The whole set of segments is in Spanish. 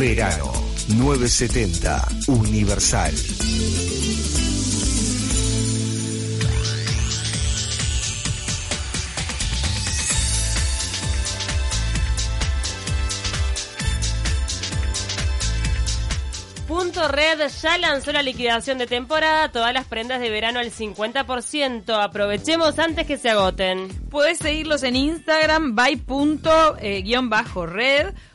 Verano 970 Universal. Punto Red ya lanzó la liquidación de temporada, todas las prendas de verano al 50%. Aprovechemos antes que se agoten. Puedes seguirlos en Instagram by.red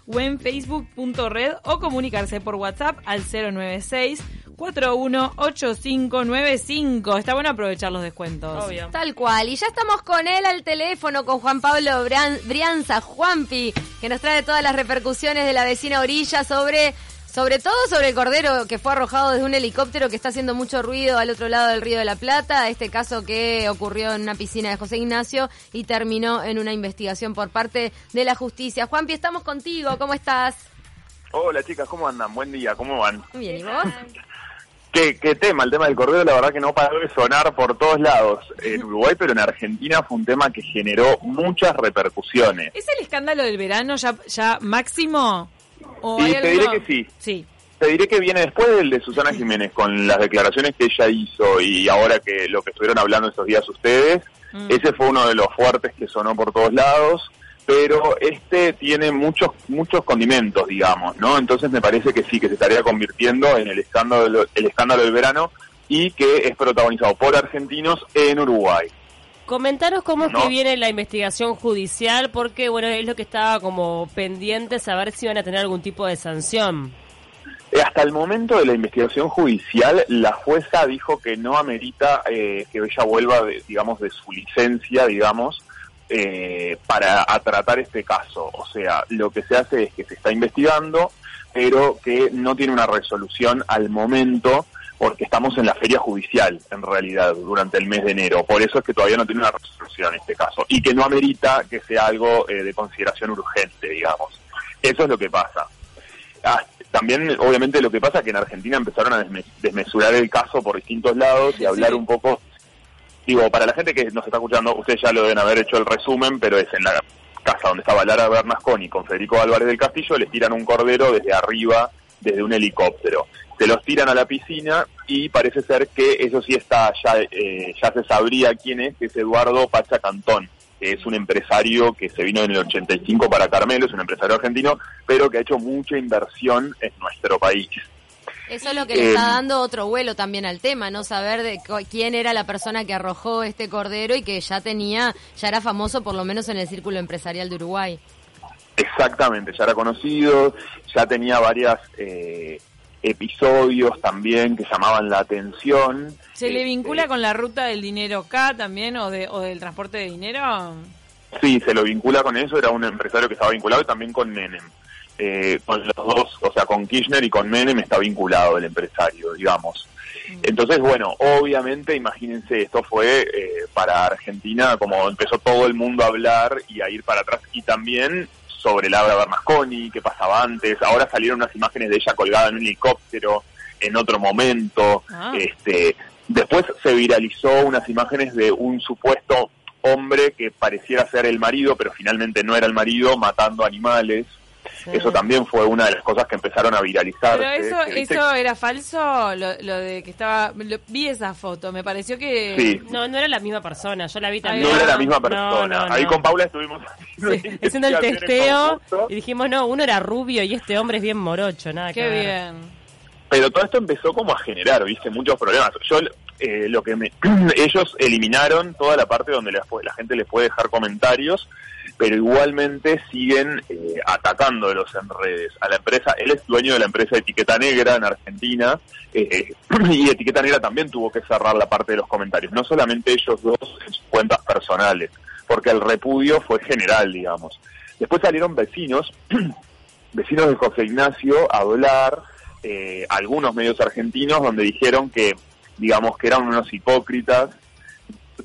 o en facebook.red o comunicarse por WhatsApp al 096 418595. Está bueno aprovechar los descuentos. Obvio. Tal cual. Y ya estamos con él al teléfono, con Juan Pablo Brianza, Juanpi, que nos trae todas las repercusiones de la vecina orilla sobre, sobre todo sobre el cordero que fue arrojado desde un helicóptero que está haciendo mucho ruido al otro lado del Río de la Plata. Este caso que ocurrió en una piscina de José Ignacio y terminó en una investigación por parte de la justicia. Juanpi, estamos contigo. ¿Cómo estás? Hola chicas, ¿cómo andan? Buen día, ¿cómo van? Muy bien, ¿y vos? ¿Qué, qué tema? El tema del cordero, la verdad que no paró de sonar por todos lados en Uruguay, pero en Argentina fue un tema que generó muchas repercusiones. ¿Es el escándalo del verano ya, ya máximo? ¿O Y hay te diré que sí. Sí. Te diré que viene después del de Susana Jiménez, con las declaraciones que ella hizo y ahora que lo que estuvieron hablando estos días ustedes, Mm. ese fue uno de los fuertes que sonó por todos lados, pero este tiene muchos muchos condimentos, digamos, ¿no? Entonces me parece que sí, que se estaría convirtiendo en el escándalo, el escándalo del verano y que es protagonizado por argentinos en Uruguay. Comentaros cómo es que viene la investigación judicial, porque bueno, es lo que estaba como pendiente saber si van a tener algún tipo de sanción. Eh, Hasta el momento de la investigación judicial, la jueza dijo que no amerita eh, que ella vuelva, de, digamos, de su licencia, digamos, eh, para a tratar este caso. O sea, lo que se hace es que se está investigando, pero que no tiene una resolución al momento, porque estamos en la feria judicial, en realidad, durante el mes de enero. Por eso es que todavía no tiene una resolución en este caso. Y que no amerita que sea algo eh, de consideración urgente, digamos. Eso es lo que pasa. Ah, también, obviamente, lo que pasa es que en Argentina empezaron a desme- desmesurar el caso por distintos lados y hablar un poco. Digo, para la gente que nos está escuchando, ustedes ya lo deben haber hecho el resumen, pero es en la casa donde estaba Lara Bernasconi con Federico Álvarez del Castillo, les tiran un cordero desde arriba, desde un helicóptero. Se los tiran a la piscina y parece ser que eso sí está, ya, eh, ya se sabría quién es, que es Eduardo Pacha Cantón, que es un empresario que se vino en el 85 para Carmelo, es un empresario argentino, pero que ha hecho mucha inversión en nuestro país. Eso es lo que le está Eh, dando otro vuelo también al tema, ¿no? Saber de quién era la persona que arrojó este cordero y que ya tenía, ya era famoso por lo menos en el círculo empresarial de Uruguay. Exactamente, ya era conocido, ya tenía varias eh, episodios también que llamaban la atención. ¿Se le Este, vincula con la ruta del dinero acá también o, de, o del transporte de dinero? Sí, se lo vincula con eso, era un empresario que estaba vinculado y también con Menem. Eh, con los dos, o sea, con Kirchner y con Menem está vinculado el empresario, digamos. Entonces, bueno, obviamente, imagínense, esto fue eh, para Argentina, como empezó todo el mundo a hablar y a ir para atrás, y también sobre Laura Bernasconi, qué pasaba antes, ahora salieron unas imágenes de ella colgada en un helicóptero en otro momento, Ah. este, después se viralizó unas imágenes de un supuesto hombre que pareciera ser el marido, pero finalmente no era el marido, matando animales. Eso también fue una de las cosas que empezaron a viralizar. Pero eso, eso era falso, lo, lo de que estaba... lo- vi esa foto, me pareció que... Sí. No, no era la misma persona, yo la vi también. No era la No, misma persona. no, Ahí no. con Paula estuvimos haciendo Sí, una haciendo el testeo y dijimos, no, uno era rubio y este hombre es bien morocho, nada que Qué ver. bien. Pero todo esto empezó como a generar, viste, muchos problemas. Yo, eh, lo que me, ellos eliminaron toda la parte donde la, la gente les puede dejar comentarios, pero igualmente siguen eh, atacándolos en redes a la empresa. Él es dueño de la empresa Etiqueta Negra en Argentina eh, y Etiqueta Negra también tuvo que cerrar la parte de los comentarios, no solamente ellos dos en sus cuentas personales, porque el repudio fue general, digamos. Después salieron vecinos, vecinos de José Ignacio a hablar, eh, algunos medios argentinos donde dijeron que, digamos, que eran unos hipócritas,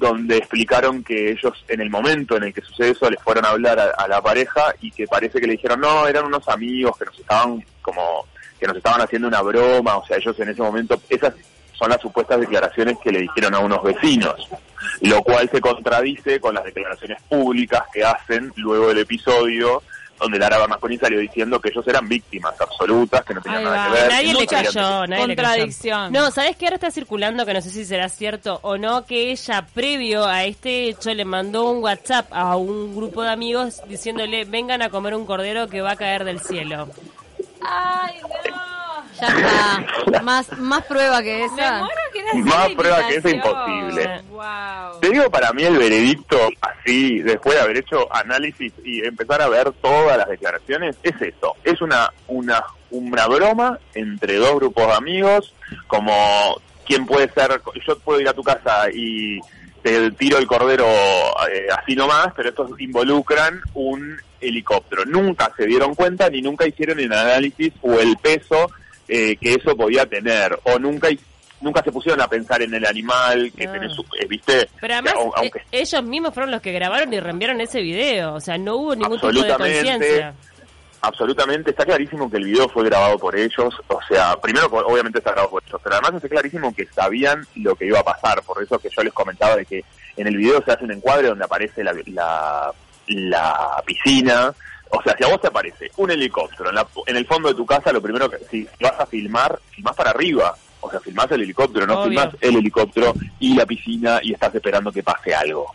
donde explicaron que ellos en el momento en el que sucede eso les fueron a hablar a, la pareja y que parece que le dijeron no, eran unos amigos que nos estaban como que nos estaban haciendo una broma, o sea, ellos en ese momento, esas son las supuestas declaraciones que le dijeron a unos vecinos, lo cual se contradice con las declaraciones públicas que hacen luego del episodio, donde Lara Bernasconi salió diciendo que ellos eran víctimas absolutas, que no tenían Ahí nada va. que ver. Nadie le creyó, nadie. Contradicción. No, ¿sabes qué? Ahora está circulando, que no sé si será cierto o no, que ella, previo a este hecho, le mandó un WhatsApp a un grupo de amigos diciéndole, vengan a comer un cordero que va a caer del cielo. Ay, no. Ya está. Más, más prueba que Me esa. muero que era Más la prueba que esa, imposible. Wow. Te digo, para mí el veredicto, así, después de haber hecho análisis y empezar a ver todas las declaraciones, es eso. Es una, una, una broma entre dos grupos de amigos, como quién puede ser, yo puedo ir a tu casa y te tiro el cordero eh, así nomás, pero estos involucran un helicóptero. Nunca se dieron cuenta ni nunca hicieron el análisis o el peso eh, que eso podía tener, o nunca nunca se pusieron a pensar en el animal que Ah. tenés, eh, viste, Pero además, aunque eh, ellos mismos fueron los que grabaron y reenviaron ese video. O sea, no hubo ningún tipo de conciencia. absolutamente está clarísimo que el video fue grabado por ellos, o sea, primero obviamente está grabado por ellos, pero además está clarísimo que sabían lo que iba a pasar, por eso que yo les comentaba de que en el video se hace un encuadre donde aparece la, la, la piscina, o sea, si a vos te aparece un helicóptero en, la- en el fondo de tu casa, lo primero que si vas a filmar, filmás para arriba, o sea, filmás el helicóptero, no Obvio. filmás el helicóptero y la piscina y estás esperando que pase algo.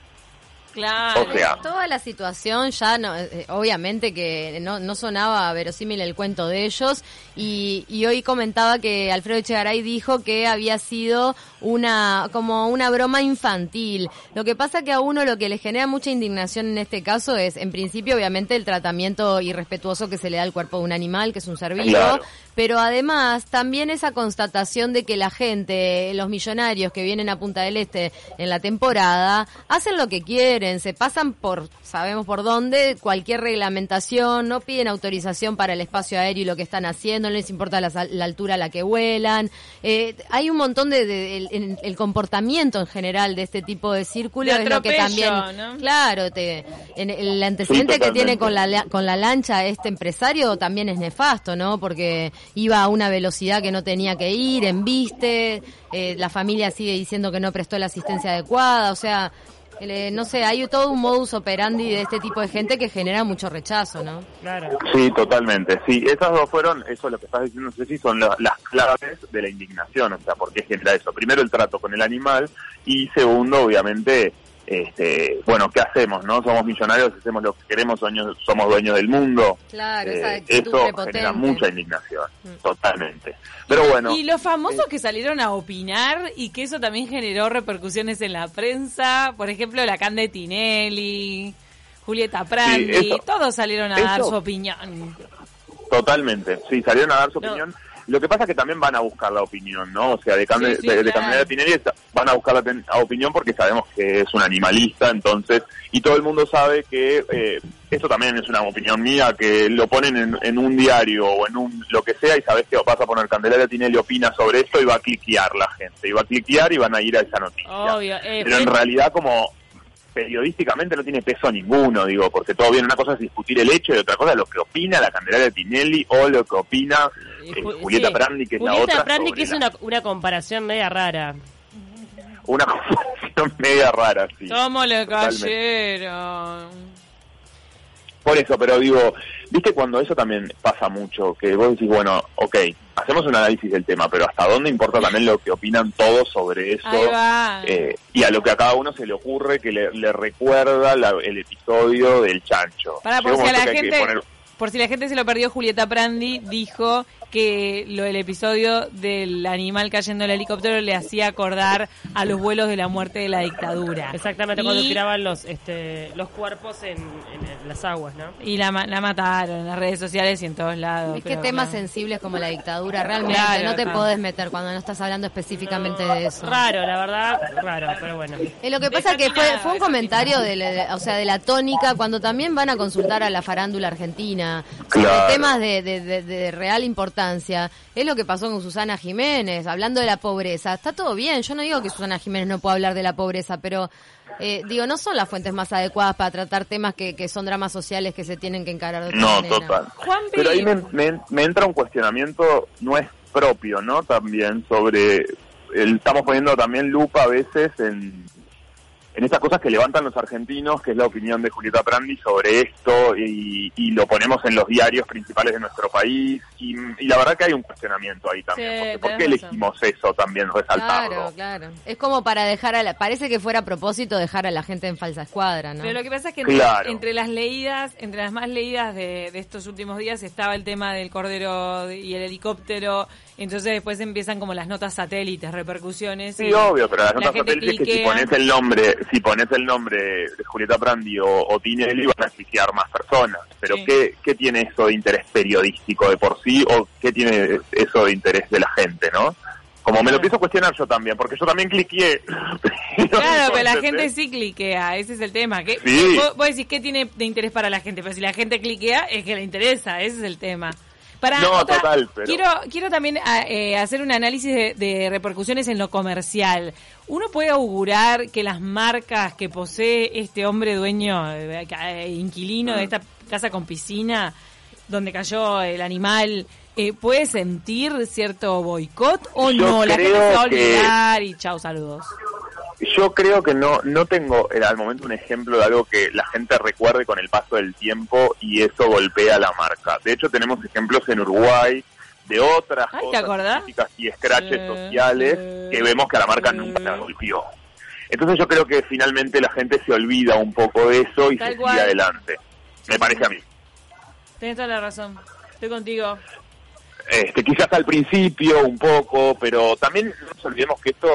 Claro. O sea, Toda la situación ya, no, eh, obviamente que no, no sonaba verosímil el cuento de ellos y, y hoy comentaba que Alfredo Echegaray dijo que había sido una como una broma infantil. Lo que pasa que a uno lo que le genera mucha indignación en este caso es, en principio, obviamente el tratamiento irrespetuoso que se le da al cuerpo de un animal, que es un ser vivo, Claro. Pero además también esa constatación de que la gente, los millonarios que vienen a Punta del Este en la temporada, hacen lo que quieren, se pasan por, sabemos por dónde, cualquier reglamentación, no piden autorización para el espacio aéreo y lo que están haciendo, no les importa la, altura a la que vuelan. Eh, hay un montón de, de- el, en- el comportamiento en general de este tipo de círculos De es lo que también, ¿no? claro, te, en el antecedente Sí, que tiene con la- con la lancha este empresario también es nefasto, ¿no? Porque iba a una velocidad que no tenía que ir, embiste, eh, la familia sigue diciendo que no prestó la asistencia adecuada, o sea, eh, no sé, hay todo un modus operandi de este tipo de gente que genera mucho rechazo, ¿no? Claro. Sí, totalmente. Sí, esas dos fueron, eso es lo que estás diciendo, Ceci, son la- las claves de la indignación. O sea, ¿por qué genera eso? Primero, el trato con el animal y segundo, obviamente, este, bueno, ¿qué hacemos? no Somos millonarios, hacemos lo que queremos, somos dueños del mundo. Claro, Eh, eso genera mucha indignación, totalmente. Pero bueno, Y los famosos que salieron a opinar y que eso también generó repercusiones en la prensa, por ejemplo, la Cande Tinelli, Julieta Prandi, todos salieron a dar su opinión. Totalmente, sí, salieron a dar su No. opinión. Lo que pasa es que también van a buscar la opinión, ¿no? O sea, de, Cande- Sí, sí, de, de claro. Tinelli está- van a buscar la, opinión porque sabemos que es un animalista, entonces, y todo el mundo sabe que eh, esto también es una opinión mía, que lo ponen en, en un diario o en un lo que sea y sabes que vas a poner Candelaria Tinelli opina sobre esto y va a cliquear la gente, y va a cliquear y van a ir a esa noticia. Obvio. eh, Pero en fue- realidad como periodísticamente no tiene peso ninguno, digo, porque todo bien, una cosa es discutir el hecho y otra cosa es lo que opina la Candelaria Tinelli o lo que opina eh, Ju- Julieta sí. Prandi, que es la Julieta otra. Prandi, que es una, una comparación media rara. una comparación media rara, sí. ¿Cómo le Totalmente. cayeron? Por eso, pero digo, viste cuando eso también pasa mucho, que vos decís, bueno, ok, hacemos un análisis del tema, pero hasta dónde importa también lo que opinan todos sobre eso. Eh, y a lo que a cada uno se le ocurre que le, le recuerda la- el episodio del chancho. Para, por si a la gente, poner- por si la gente se lo perdió, Julieta Prandi dijo que lo del episodio del animal cayendo en el helicóptero le hacía acordar a los vuelos de la muerte de la dictadura. Exactamente, cuando Y- tiraban los este, los cuerpos en, en las aguas, ¿no? Y la, ma- la mataron en las redes sociales y en todos lados. Es que temas claro. sensibles como la dictadura, realmente Claro, no te claro. podés meter cuando no estás hablando específicamente de eso. Raro, la verdad, raro, pero bueno. Eh, lo que pasa que fue, fue un comentario de, la- o sea, de la tónica cuando también van a consultar a la farándula argentina sobre Claro. temas de, de- de- de real importancia. Es lo que pasó con Susana Jiménez, hablando de la pobreza. Está todo bien, yo no digo que Susana Jiménez no pueda hablar de la pobreza, pero eh, digo, no son las fuentes más adecuadas para tratar temas que, que son dramas sociales que se tienen que encarar de otra No, manera. total. Pero ahí me, me- me entra un cuestionamiento, no es propio, ¿no? También sobre, el- estamos poniendo también lupa a veces en, en estas cosas que levantan los argentinos, que es la opinión de Julieta Prandi sobre esto, y, y lo ponemos en los diarios principales de nuestro país, y, y la verdad que hay un cuestionamiento ahí también, Sí, porque ¿por qué elegimos eso también resaltarlo? Claro, claro. Es como para dejar a la... Parece que fuera a propósito dejar a la gente en falsa escuadra, ¿no? Pero lo que pasa es que entre, Claro. entre las leídas, entre las más leídas de, de estos últimos días estaba el tema del cordero y el helicóptero. Entonces después empiezan como las notas satélites, repercusiones. Sí, y obvio, pero las la notas satélites que si cliquea. pones el nombre, si pones el nombre de Julieta Prandi o, o Tinelli van a cliquear más personas. Pero Sí. ¿qué, ¿qué tiene eso de interés periodístico de por sí o qué tiene eso de interés de la gente, no? Como me lo empiezo a cuestionar yo también, porque yo también cliqueé. Claro, pero la gente sí cliquea, ese es el tema. ¿Qué, Sí. vos, vos decís, ¿qué tiene de interés para la gente? Pero si la gente cliquea, es que le interesa, ese es el tema. Para No, total, pero- Quiero, quiero también a- eh, hacer un análisis de, de repercusiones en lo comercial. ¿Uno puede augurar que las marcas que posee este hombre dueño, eh, inquilino Mm. de esta casa con piscina, donde cayó el animal, eh, puede sentir cierto boicot o Yo no? La gente se va a que- olvidar y chau, saludos. Yo creo que no no tengo eh, al momento un ejemplo de algo que la gente recuerde con el paso del tiempo y eso golpea la marca. De hecho, tenemos ejemplos en Uruguay de otras Ay, ¿te cosas y scratches Eh, sociales que vemos que a la marca eh. nunca la golpeó. Entonces yo creo que finalmente la gente se olvida un poco de eso y se cual. sigue adelante. Me parece a mí. Tenés toda la razón. Estoy contigo. Este, quizás al principio un poco, pero también no nos olvidemos que esto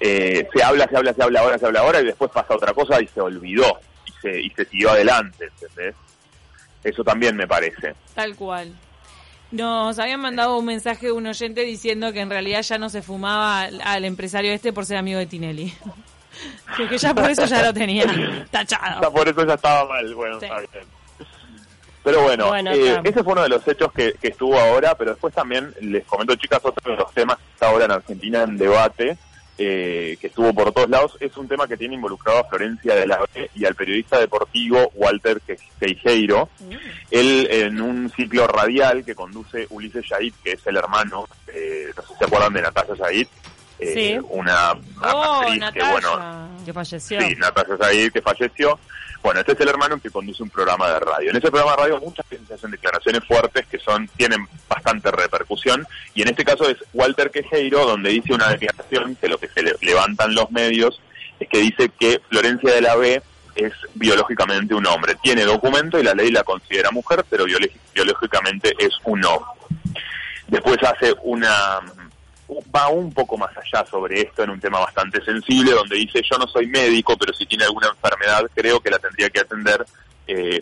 eh, se habla, se habla, se habla ahora, se habla ahora y después pasa otra cosa y se olvidó y se, y se siguió adelante, ¿entendés? Eso también me parece. Tal cual. Nos habían mandado un mensaje de un oyente diciendo que en realidad ya no se fumaba al, al empresario este por ser amigo de Tinelli. Que- que ya por eso ya lo tenía Ya tachado. por eso ya estaba mal, bueno, Sí. está bien. Pero bueno, Bueno, eh, ese fue uno de los hechos que, que estuvo ahora, pero después también les comento, chicas, otro de los temas que está ahora en Argentina en debate, eh, que estuvo por todos lados, es un tema que tiene involucrado a Florencia de la B y al periodista deportivo Walter Que- Queijeiro. Él en un ciclo radial que conduce Ulises Yaid, que es el hermano, eh, no sé si se acuerdan de Natalia Yaid, eh, Sí. una, una Oh, actriz que bueno, Natalia. Que falleció. Sí, Natasha Said, que falleció. Bueno, este es el hermano que conduce un programa de radio. En ese programa de radio muchas veces se hacen declaraciones fuertes que son tienen bastante repercusión y en este caso es Walter Quejeiro donde dice una declaración que lo que se le- levantan los medios es que dice que Florencia de la B es biológicamente un hombre. Tiene documento y la ley la considera mujer, pero biológi- biológicamente es un hombre. Después hace una va un poco más allá sobre esto en un tema bastante sensible donde dice yo no soy médico pero si tiene alguna enfermedad creo que la tendría que atender eh,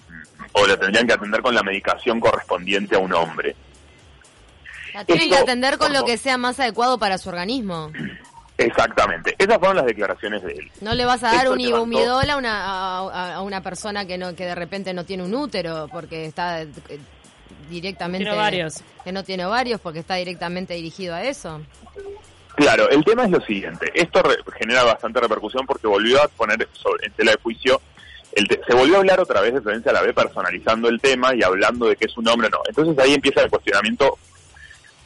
o la tendrían que atender con la medicación correspondiente a un hombre La tienen que atender con lo que sea más adecuado para su organismo. exactamente. Esas fueron las declaraciones de él. No le vas a dar Esto un ibumidol a una, a, a- una persona que no que de repente no tiene un útero porque está directamente... Tiene ovarios. Que no tiene ovarios porque está directamente dirigido a eso. Claro, el tema es lo siguiente. Esto re- genera bastante repercusión porque volvió a poner sobre- en tela de juicio, el te- se volvió a hablar otra vez de Florencia a la B personalizando el tema y hablando de que es un hombre o no. Entonces ahí empieza el cuestionamiento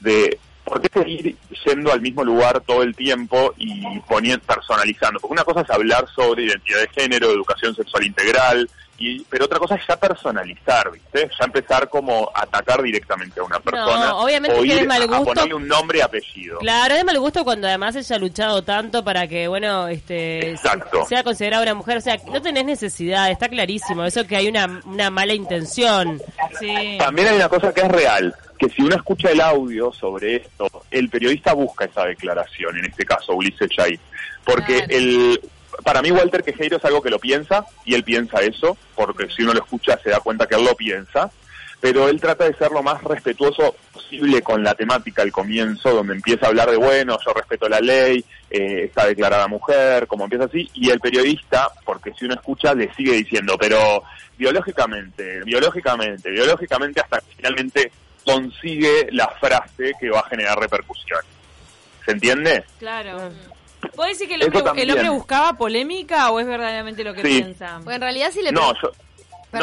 de por qué seguir yendo al mismo lugar todo el tiempo y poniendo, personalizando. Porque una cosa es hablar sobre identidad de género, educación sexual integral, y, pero otra cosa es ya personalizar, ¿viste? Ya empezar como a atacar directamente a una persona. obviamente o que ir es mal a- a gusto. ponerle un nombre y apellido. Claro, es de mal gusto cuando además ella ha luchado tanto para que, bueno, este Exacto. sea considerada una mujer. O sea, no tenés necesidad, está clarísimo. Eso que hay una, una mala intención. Sí. También hay una cosa que es real, que si uno escucha el audio sobre esto, el periodista busca esa declaración, en este caso Ulises Chay, porque Claro. el para mí Walter Quejeiro es algo que lo piensa, y él piensa eso, porque si uno lo escucha se da cuenta que él lo piensa, pero él trata de ser lo más respetuoso posible con la temática al comienzo, donde empieza a hablar de, bueno, yo respeto la ley, eh, está declarada mujer, como empieza así, y el periodista, porque si uno escucha, le sigue diciendo, pero biológicamente, biológicamente, biológicamente, hasta que finalmente consigue la frase que va a generar repercusión. ¿Se entiende? Claro. ¿Puedo decir que el hombre, el hombre buscaba polémica o es verdaderamente lo que Sí. piensa? Pues en realidad si le... No, yo,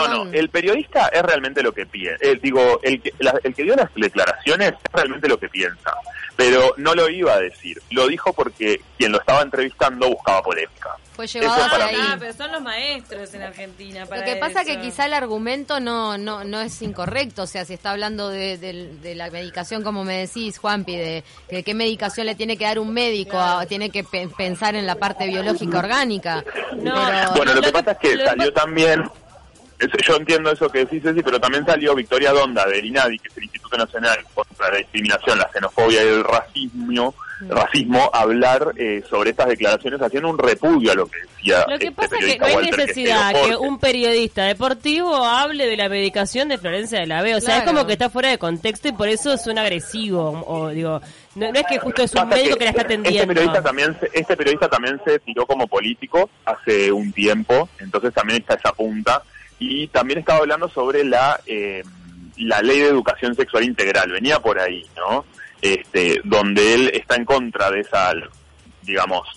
no, el periodista es realmente lo que piensa. digo, el que, la- el que dio las declaraciones es realmente lo que piensa. Pero no lo iba a decir. Lo dijo porque quien lo estaba entrevistando buscaba polémica. Fue llevado Eso para ahí. mí. Ah, pero son los maestros en Argentina. Para Lo que pasa eso. que quizá el argumento no, no, no es incorrecto, o sea, si está hablando de, de- de la medicación, como me decís, Juanpi, de, qué medicación le tiene que dar un médico, a- tiene que pe- pensar en la parte biológica orgánica. No, Pero- Bueno, lo lo que que- pasa es que salió también, yo entiendo eso que decís, Ceci, pero también salió Victoria Donda del INADI, que es el Instituto Nacional contra la Discriminación, la Xenofobia y el Racismo, racismo a hablar eh, sobre estas declaraciones, haciendo un repudio a lo que decía Lo que este pasa es que no hay Walter necesidad que porque- un periodista deportivo hable de la medicación de Florencia de la B. O sea, es como que está fuera de contexto y por eso suena agresivo. O digo, no, no es que justo es un Pasa médico que, la está Este atendiendo. periodista, también se, este periodista también se tiró como político hace un tiempo, entonces también está esa punta. Y también estaba hablando sobre la, eh, la ley de educación sexual integral, venía por ahí, ¿no? Este, donde él está en contra de esa, digamos,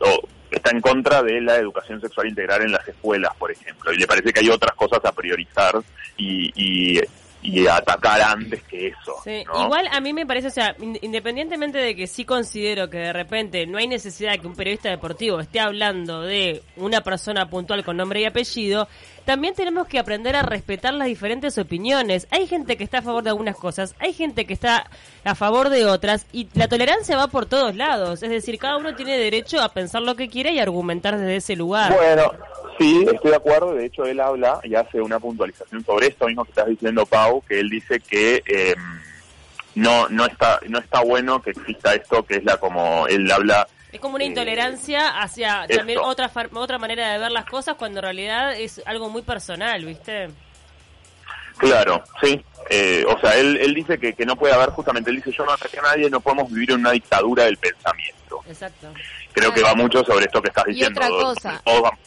o está en contra de la educación sexual integral en las escuelas, por ejemplo, y le parece que hay otras cosas a priorizar y, y, y atacar antes que eso. Sí, ¿no? Igual a mí me parece, o sea, in- independientemente de que sí considero que de repente no hay necesidad que un periodista deportivo esté hablando de una persona puntual con nombre y apellido, también tenemos que aprender a respetar las diferentes opiniones. Hay gente que está a favor de algunas cosas, hay gente que está a favor de otras y la tolerancia va por todos lados. Es decir, cada uno tiene derecho a pensar lo que quiere y argumentar desde ese lugar. Bueno, sí, estoy de acuerdo. De hecho, él habla y hace una puntualización sobre esto mismo que estás diciendo, Pau, que él dice que eh, no no está no está bueno que exista esto, que es la como él habla. Es como una eh, intolerancia hacia esto. también otra otra manera de ver las cosas cuando en realidad es algo muy personal, ¿viste? Claro, sí. Eh, o sea, él, él dice que, que no puede haber, justamente, él dice, yo no ataque a nadie, no podemos vivir en una dictadura del pensamiento. Exacto. Creo que va mucho sobre esto que estás Y diciendo. otra cosa. Todos vamos-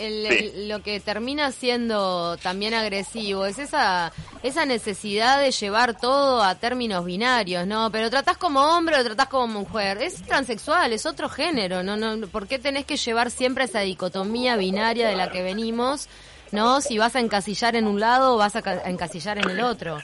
El- Sí. el- lo que termina siendo también agresivo es esa esa necesidad de llevar todo a términos binarios, ¿no? Pero tratás como hombre o tratás como mujer. Es transexual, es otro género, ¿no? no ¿Por qué tenés que llevar siempre esa dicotomía binaria de la que venimos, ¿no? Si vas a encasillar en un lado o vas a ca- a encasillar en el otro.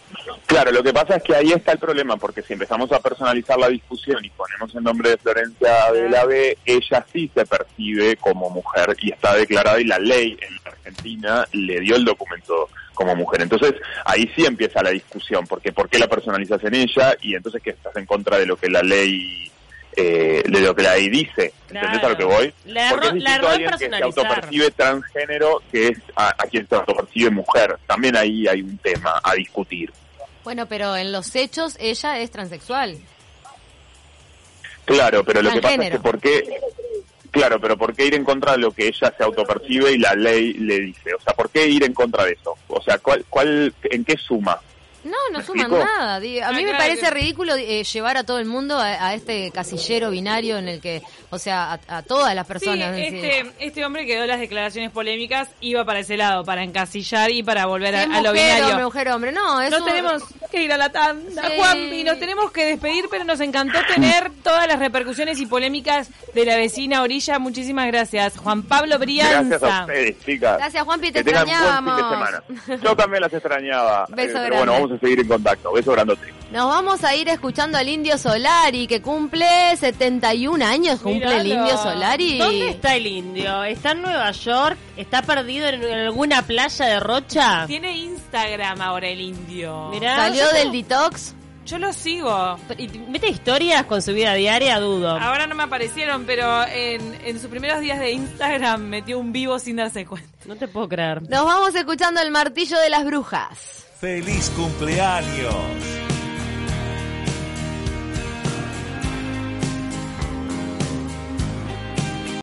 Claro, lo que pasa es que ahí está el problema, porque si empezamos a personalizar la discusión y ponemos el nombre de Florencia de la B, ella sí se percibe como mujer y está declarada y la ley en Argentina le dio el documento como mujer. Entonces ahí sí empieza la discusión, porque ¿por qué la personalizas en ella? Y entonces que estás en contra de lo que la ley eh, de lo que la ley dice. ¿Entendés Claro. a lo que voy? La Porque es distinto a alguien que se autopercibe transgénero que es a, a quien se autopercibe mujer. También ahí hay un tema a discutir. Bueno, pero en los hechos ella es transexual. Claro, pero lo que pasa es que por qué, claro, pero por qué ir en contra de lo que ella se autopercibe y la ley le dice, o sea, por qué ir en contra de eso, o sea, cuál, cuál, en qué suma. No, no ¿Me suman explico? nada. A Ah, mí me claro parece que- ridículo eh, llevar a todo el mundo a, a este casillero binario en el que, o sea, a, a todas las personas. este, este hombre que dio las declaraciones polémicas iba para ese lado, para encasillar y para volver a, lo mujer, binario. hombre, mujer, hombre. No, es Nos un- tenemos que ir a la tanda, Sí. Juanpi, nos tenemos que despedir, pero nos encantó tener todas las repercusiones y polémicas de la vecina orilla. Muchísimas gracias. Juan Pablo Brianza. Gracias a ustedes, chicas. Gracias, Juanpi, te que tengan buen fin de extrañábamos. semana. Yo también las extrañaba. Beso eh, pero grande. bueno, vamos a seguir en contacto. Beso grandote. Nos vamos a ir escuchando al Indio Solari, que cumple 71 años, cumple el. Indio Solari. ¿Dónde está el indio? ¿Está en Nueva York? ¿Está perdido en, alguna playa de Rocha? Tiene Instagram ahora el indio. Mirá. ¿Salió del no- detox? Yo lo sigo. ¿Y ¿Mete historias con su vida diaria? Dudo. Ahora no me aparecieron, pero en, en sus primeros días de Instagram metió un vivo sin darse cuenta. No te puedo creer. Nos vamos escuchando el martillo de las brujas. ¡Feliz cumpleaños!